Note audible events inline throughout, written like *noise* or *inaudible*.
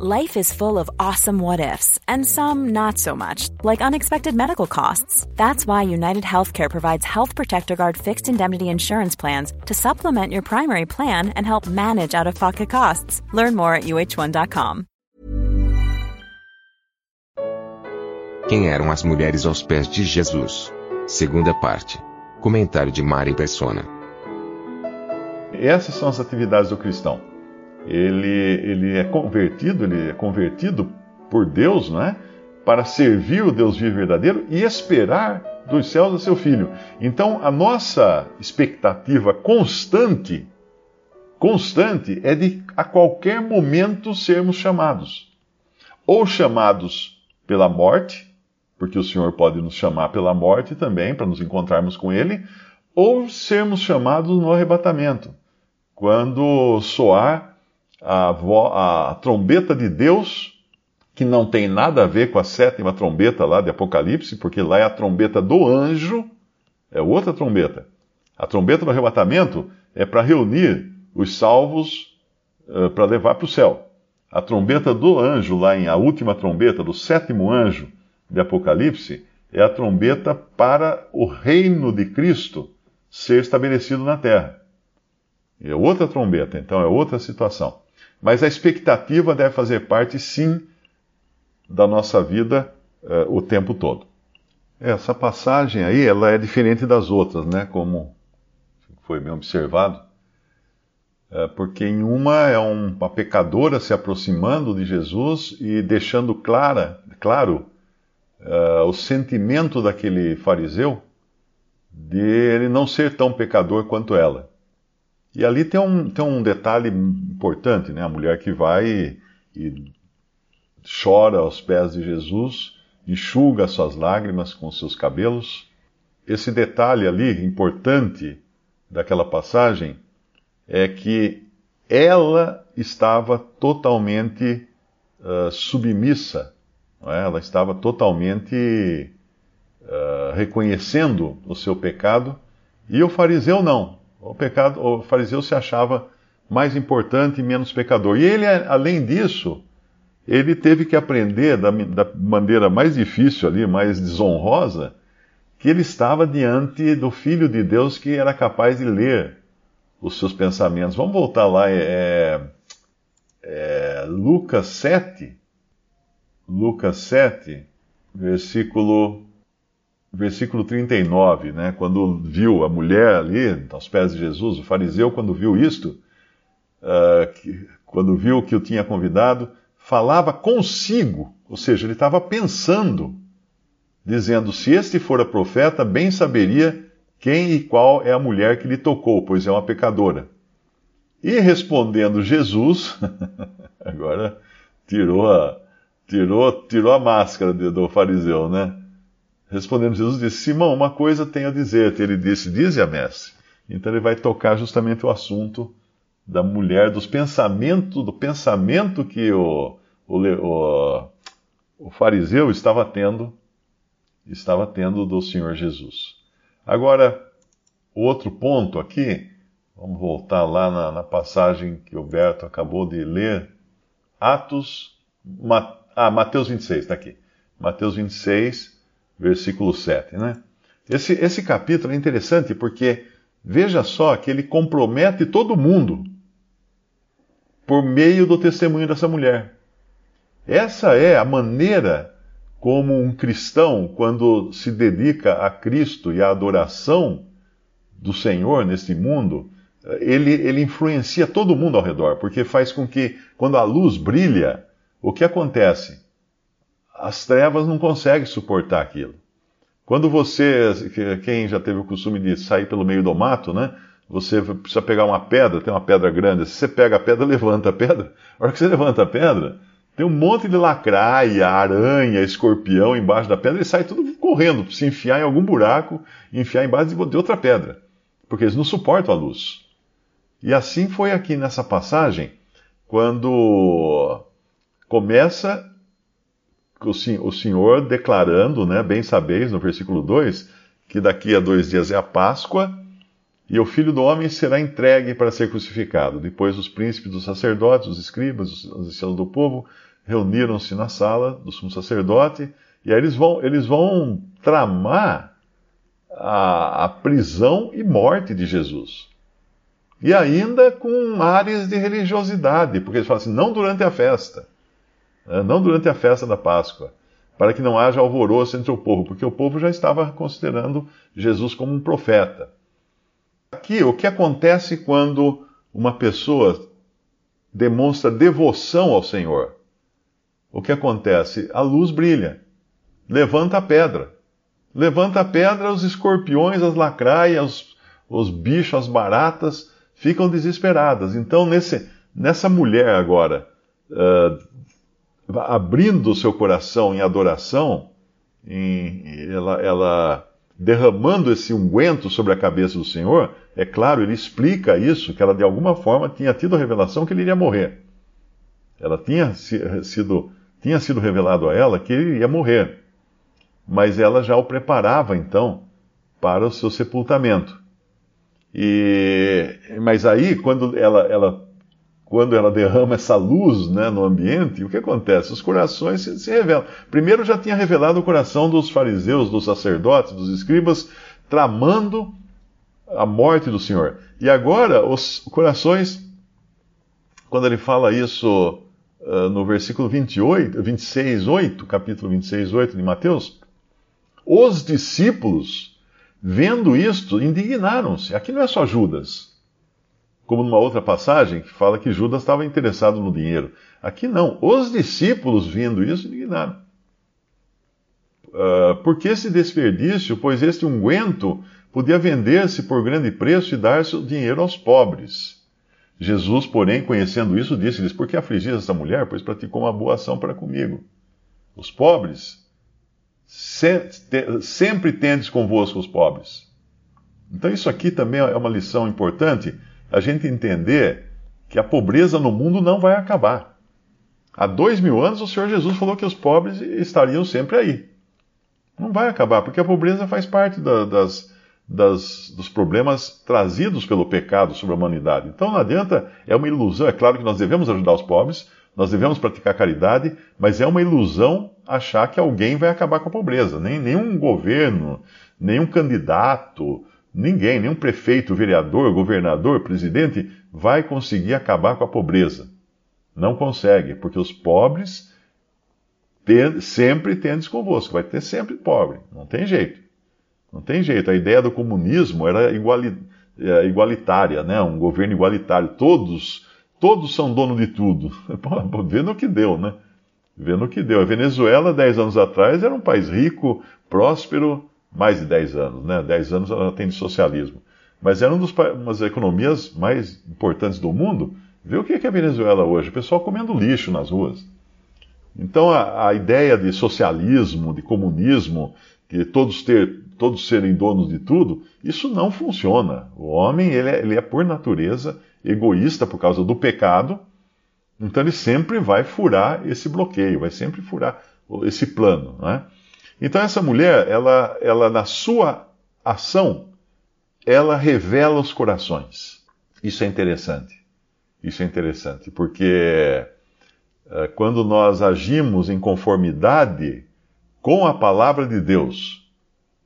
Life is full of awesome what ifs, and some not so much, like unexpected medical costs. That's why United Healthcare provides Health Protector Guard fixed indemnity insurance plans to supplement your primary plan and help manage out of pocket costs. Learn more at uh1.com. Quem eram as mulheres aos pés de Jesus? Segunda parte. Comentário de Mari Persona. Essas são as atividades do cristão. Ele, ele é convertido, ele é convertido por Deus, não é? Para servir o Deus vivo e verdadeiro e esperar dos céus a seu filho. Então, a nossa expectativa constante, constante, é de a qualquer momento sermos chamados. Ou chamados pela morte, porque o Senhor pode nos chamar pela morte também, para nos encontrarmos com Ele, ou sermos chamados no arrebatamento, quando soar a, a, trombeta de Deus, que não tem nada a ver com a sétima trombeta lá de Apocalipse, porque lá é a trombeta do anjo, é outra trombeta. A trombeta do arrebatamento é para reunir os salvos uh, para levar para o céu. A trombeta do anjo, lá em a última trombeta, do sétimo anjo de Apocalipse, é a trombeta para o reino de Cristo ser estabelecido na terra. É outra trombeta, então é outra situação. Mas a expectativa deve fazer parte, sim, da nossa vida uh, o tempo todo. Essa passagem aí, ela é diferente das outras, né? Como foi bem observado. Uh, porque em uma é um, uma pecadora se aproximando de Jesus e deixando clara, claro uh, o sentimento daquele fariseu de ele não ser tão pecador quanto ela. E ali tem um, tem um detalhe importante, né? A mulher que vai e, e chora aos pés de Jesus, enxuga suas lágrimas com seus cabelos. Esse detalhe ali, importante daquela passagem, é que ela estava totalmente uh, submissa, é? ela estava totalmente uh, reconhecendo o seu pecado, e o fariseu não. O, pecado, o fariseu se achava mais importante e menos pecador. E ele, além disso, ele teve que aprender da, da maneira mais difícil ali, mais desonrosa, que ele estava diante do Filho de Deus que era capaz de ler os seus pensamentos. Vamos voltar lá, é, é, Lucas 7, Lucas 7, versículo versículo 39, né, quando viu a mulher ali, aos pés de Jesus, o fariseu, quando viu isto, uh, que, quando viu que o tinha convidado, falava consigo, ou seja, ele estava pensando, dizendo: Se este fora profeta, bem saberia quem e qual é a mulher que lhe tocou, pois é uma pecadora. E respondendo Jesus, *laughs* agora tirou a, tirou, tirou a máscara do fariseu, né? Respondendo Jesus disse: Simão, uma coisa tenho a dizer-te. Ele disse: Dize a mestre. Então ele vai tocar justamente o assunto da mulher, dos pensamentos, do pensamento que o, o, o, o fariseu estava tendo, estava tendo do Senhor Jesus. Agora, outro ponto aqui, vamos voltar lá na, na passagem que o Berto acabou de ler, Atos, ah, Mateus 26, está aqui. Mateus 26, versículo 7. Né? Esse, esse capítulo é interessante porque veja só que ele compromete todo mundo por meio do testemunho dessa mulher. Essa é a maneira como um cristão, quando se dedica a Cristo e à adoração do Senhor neste mundo, ele, ele influencia todo mundo ao redor, porque faz com que, quando a luz brilha, o que acontece? As trevas não conseguem suportar aquilo. Quando você, quem já teve o costume de sair pelo meio do mato, né? Você precisa pegar uma pedra, tem uma pedra grande, se você pega a pedra, *laughs* levanta a pedra. A hora que você levanta a pedra, tem um monte de lacraia, aranha, escorpião embaixo da pedra, e sai tudo correndo, se enfiar em algum buraco, enfiar embaixo de outra pedra, porque eles não suportam a luz. E assim foi aqui nessa passagem, quando começa o Senhor declarando, né, bem sabeis, no versículo 2, que daqui a dois dias é a Páscoa, e o filho do homem será entregue para ser crucificado. Depois os príncipes dos sacerdotes, os escribas, os anciãos do povo reuniram-se na sala do sumo sacerdote, e aí eles vão, eles vão tramar a, a prisão e morte de Jesus. E ainda com áreas de religiosidade, porque eles falam assim, não durante a festa, não durante a festa da Páscoa, para que não haja alvoroço entre o povo, porque o povo já estava considerando Jesus como um profeta. Aqui, o que acontece quando uma pessoa demonstra devoção ao Senhor? O que acontece? A luz brilha. Levanta a pedra. Levanta a pedra, os escorpiões, as lacraias, os, os bichos, as baratas ficam desesperadas. Então, nesse, nessa mulher agora, uh, abrindo o seu coração em adoração, em, ela, ela derramando esse unguento sobre a cabeça do Senhor, é claro, ele explica isso, que ela de alguma forma tinha tido a revelação que ele iria morrer. Ela tinha sido, tinha sido revelado a ela que ele ia morrer. Mas ela já o preparava então para o seu sepultamento. E, mas aí, quando ela, ela quando ela derrama essa luz né, no ambiente, o que acontece? Os corações se, se, revelam. Primeiro já tinha revelado o coração dos fariseus, dos sacerdotes, dos escribas, tramando a morte do Senhor. E agora os corações, quando ele fala isso uh, no versículo 28, 26, 8, capítulo 26, 8 de Mateus, os discípulos, vendo isto, indignaram-se. Aqui não é só Judas como numa outra passagem que fala que Judas estava interessado no dinheiro. Aqui não. Os discípulos, vendo isso, indignaram. Uh, por que esse desperdício? Pois este unguento podia vender-se por grande preço e dar-se o dinheiro aos pobres. Jesus, porém, conhecendo isso, disse-lhes: Por que afligis esta mulher? Pois praticou uma boa ação para comigo. Os pobres, se, te, sempre tendes convosco os pobres. Então, isso aqui também é uma lição importante a gente entender que a pobreza no mundo não vai acabar. Há dois mil anos o Senhor Jesus falou que os pobres estariam sempre aí. Não vai acabar, porque a pobreza faz parte da, das, das, dos problemas trazidos pelo pecado sobre a humanidade. Então não adianta, é uma ilusão. É claro que nós devemos ajudar os pobres, nós devemos praticar caridade, mas é uma ilusão achar que alguém vai acabar com a pobreza. Nem, nenhum governo, nenhum candidato, Ninguém, nenhum prefeito, vereador, governador, presidente vai conseguir acabar com a pobreza. Não consegue, porque os pobres tem, sempre tendes convosco, vai ter sempre pobre, não tem jeito. Não tem jeito. A ideia do comunismo era é, igualitária, né? um governo igualitário. Todos, todos são dono de tudo. *laughs* Vendo o que deu, né? Vendo o que deu. A Venezuela, dez anos atrás, era um país rico, próspero, mais de 10 anos, né? 10 anos ela tem de socialismo. Mas era uma das economias mais importantes do mundo. Vê o que é a Venezuela hoje? O pessoal comendo lixo nas ruas. Então a, a ideia de socialismo, de comunismo, que todos, ter, todos serem donos de tudo, isso não funciona. O homem ele é, ele é por natureza egoísta por causa do pecado, então ele sempre vai furar esse bloqueio, vai sempre furar esse plano. Né? Então essa mulher, ela, ela na sua ação, ela revela os corações. Isso é interessante. Isso é interessante, porque é, quando nós agimos em conformidade com a palavra de Deus,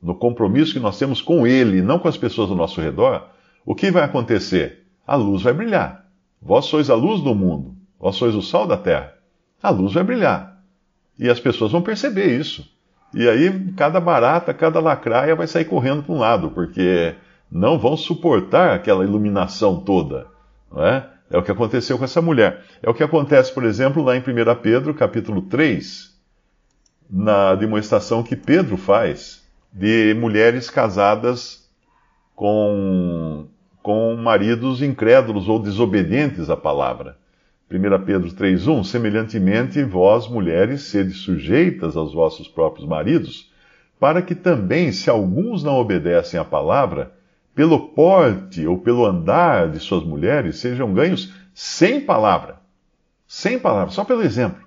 no compromisso que nós temos com Ele, não com as pessoas ao nosso redor, o que vai acontecer? A luz vai brilhar. Vós sois a luz do mundo, vós sois o sal da terra. A luz vai brilhar. E as pessoas vão perceber isso. E aí, cada barata, cada lacraia vai sair correndo para um lado, porque não vão suportar aquela iluminação toda. Não é? é o que aconteceu com essa mulher. É o que acontece, por exemplo, lá em 1 Pedro, capítulo 3, na demonstração que Pedro faz de mulheres casadas com, com maridos incrédulos ou desobedientes à palavra. 1 Pedro 3,1: Semelhantemente, vós, mulheres, sede sujeitas aos vossos próprios maridos, para que também, se alguns não obedecem à palavra, pelo porte ou pelo andar de suas mulheres, sejam ganhos sem palavra. Sem palavra, só pelo exemplo.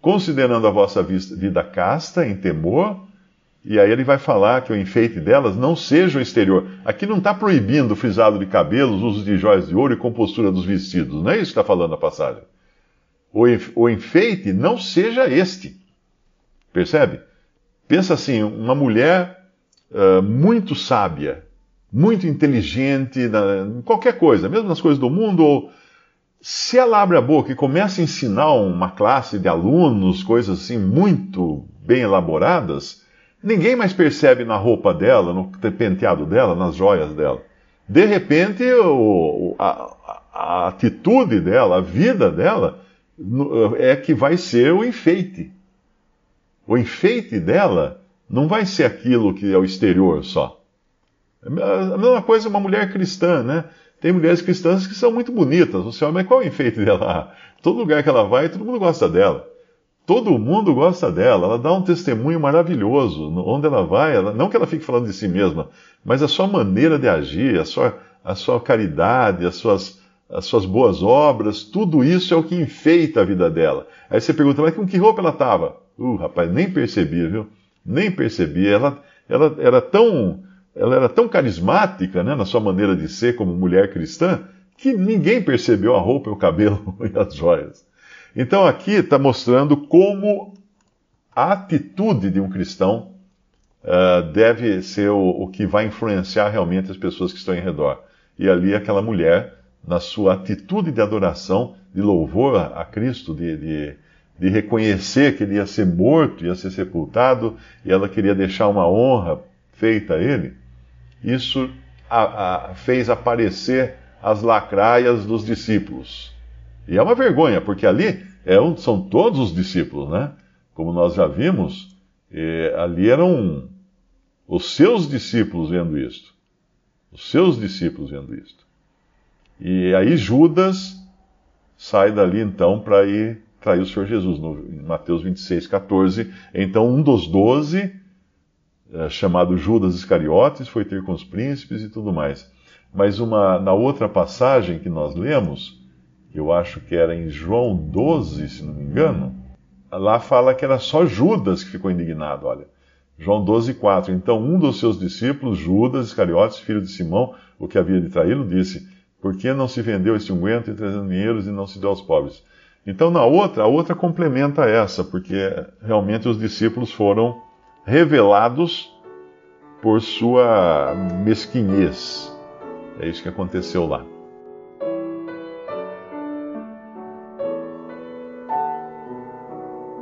Considerando a vossa vida casta, em temor, E aí ele vai falar que o enfeite delas não seja o exterior. Aqui não está proibindo o frisado de cabelos, uso de joias de ouro e compostura dos vestidos. Não é isso que está falando a passagem. O enfeite não seja este. Percebe? Pensa assim, uma mulher uh, muito sábia, muito inteligente, na, qualquer coisa, mesmo nas coisas do mundo, ou se ela abre a boca e começa a ensinar uma classe de alunos, coisas assim muito bem elaboradas, ninguém mais percebe na roupa dela, no penteado dela, nas joias dela. De repente, o, a, a atitude dela, a vida dela, é que vai ser o enfeite. O enfeite dela não vai ser aquilo que é o exterior só. A mesma coisa uma mulher cristã, né? Tem mulheres cristãs que são muito bonitas. Você olha, mas qual é o enfeite dela? *laughs* Todo lugar que ela vai, todo mundo gosta dela. Todo mundo gosta dela. Ela dá um testemunho maravilhoso. Onde ela vai, ela, não que ela fique falando de si mesma, mas a sua maneira de agir, a sua, a sua caridade, as suas, as suas boas obras, tudo isso é o que enfeita a vida dela. Aí você pergunta, mas com que roupa ela estava? Uh, rapaz, nem percebi, viu? Nem percebi. Ela, ela era tão ela era tão carismática né, na sua maneira de ser como mulher cristã que ninguém percebeu a roupa, o cabelo *laughs* e as joias. Então aqui está mostrando como a atitude de um cristão uh, deve ser o, o, que vai influenciar realmente as pessoas que estão em redor. E ali aquela mulher, na sua atitude de adoração, de louvor a, a Cristo, de, de, de reconhecer que ele ia ser morto, ia ser sepultado, e ela queria deixar uma honra feita a ele, isso a, a, fez aparecer as lacraias dos discípulos. E é uma vergonha, porque ali é um, são todos os discípulos, né? Como nós já vimos, eh, ali eram os seus discípulos vendo isto. Os seus discípulos vendo isto. E aí Judas sai dali então para ir trair o Senhor Jesus, no, em Mateus 26, 14. Então um dos doze é, chamado Judas Iscariotes, foi ter com os príncipes e tudo mais. Mas uma, na outra passagem que nós lemos, eu acho que era em João 12, se não me engano, lá fala que era só Judas que ficou indignado, olha. João 12, 4. Então um dos seus discípulos, Judas Iscariotes, filho de Simão, o que havia de traí-lo, disse, por que não se vendeu este unguento e 300 dinheiros e não se deu aos pobres? Então na outra, a outra complementa essa, porque realmente os discípulos foram revelados por sua mesquinhez. É isso que aconteceu lá.